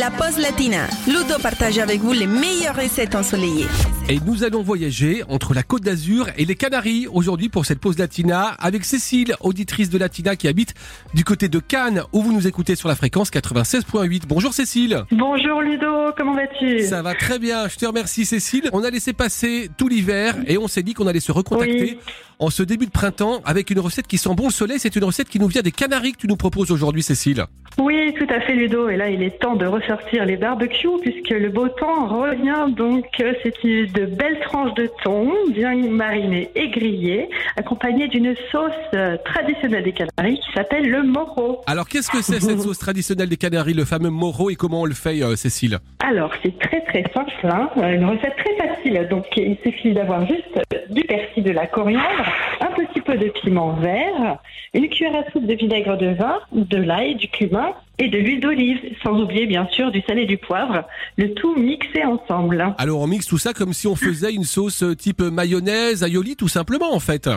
La pause latina. Ludo partage avec vous les meilleures recettes ensoleillées. Et nous allons voyager entre la Côte d'Azur et les Canaries aujourd'hui pour cette pause latina avec Cécile, auditrice de Latina qui habite du côté de Cannes où vous nous écoutez sur la fréquence 96.8. Bonjour Cécile. Bonjour Ludo, comment vas-tu? Ça va très bien, je te remercie Cécile. On a laissé passer tout l'hiver et on s'est dit qu'on allait se recontacter Oui. en ce début de printemps avec une recette qui sent bon le soleil. C'est une recette qui nous vient des Canaries que tu nous proposes aujourd'hui Cécile. Oui, tout à fait Ludo. Et là, il est temps de ressortir les barbecues puisque le beau temps revient. Donc, euh, c'est de belles tranches de thon bien marinées et grillées, accompagnées d'une sauce euh, traditionnelle des Canaries qui s'appelle le moro. Alors qu'est-ce que c'est cette sauce traditionnelle des Canaries, le fameux moro et comment on le fait euh, Cécile? Alors, c'est très très simple, hein. Euh, une recette très facile. Donc, il suffit d'avoir juste du persil, de la coriandre, un petit peu de piment vert, une cuillère à soupe de vinaigre de vin, de l'ail, du cumin et de l'huile d'olive, sans oublier bien sûr du sel et du poivre, le tout mixé ensemble. Alors on mixe tout ça comme si on faisait une sauce euh, type mayonnaise, aioli tout simplement en fait.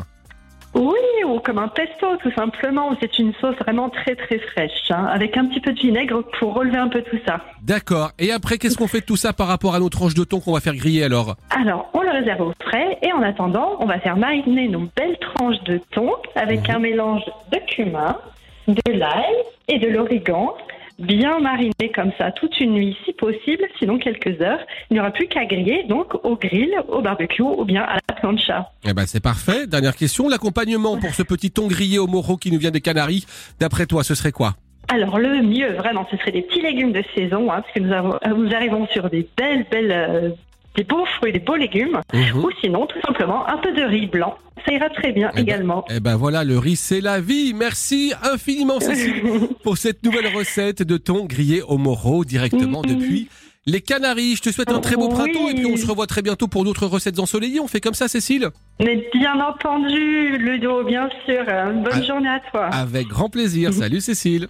Oui, ou comme un pesto tout simplement. C'est une sauce vraiment très très fraîche, hein, avec un petit peu de vinaigre pour relever un peu tout ça. D'accord. Et après, qu'est-ce qu'on fait de tout ça par rapport à nos tranches de thon qu'on va faire griller alors? Alors, on le réserve au frais et en attendant, on va faire mariner nos belles tranches de thon avec un mélange de cumin, de l'ail et de l'origan. Bien mariné comme ça toute une nuit si possible, sinon quelques heures. Il n'y aura plus qu'à griller donc au grill, au barbecue ou bien à la plancha. Eh ben c'est parfait. Dernière question, l'accompagnement pour ce petit thon grillé au moro qui nous vient des Canaries, d'après toi, ce serait quoi? Alors le mieux vraiment, ce serait des petits légumes de saison, hein, parce que nous, avons, euh, nous arrivons sur des belles, belles, euh, des beaux fruits, des beaux légumes, Mhm. ou sinon tout simplement un peu de riz blanc. Ça ira très bien Eh ben- également. Eh ben voilà, le riz c'est la vie. Merci infiniment Cécile pour cette nouvelle recette de thon grillé au moro directement Mhm. depuis les Canaries. Je te souhaite un très beau Oui. printemps et puis on se revoit très bientôt pour d'autres recettes ensoleillées. On fait comme ça Cécile? Mais bien entendu, Ludo, bien sûr. Bonne Ah. journée à toi. Avec grand plaisir. Salut Cécile.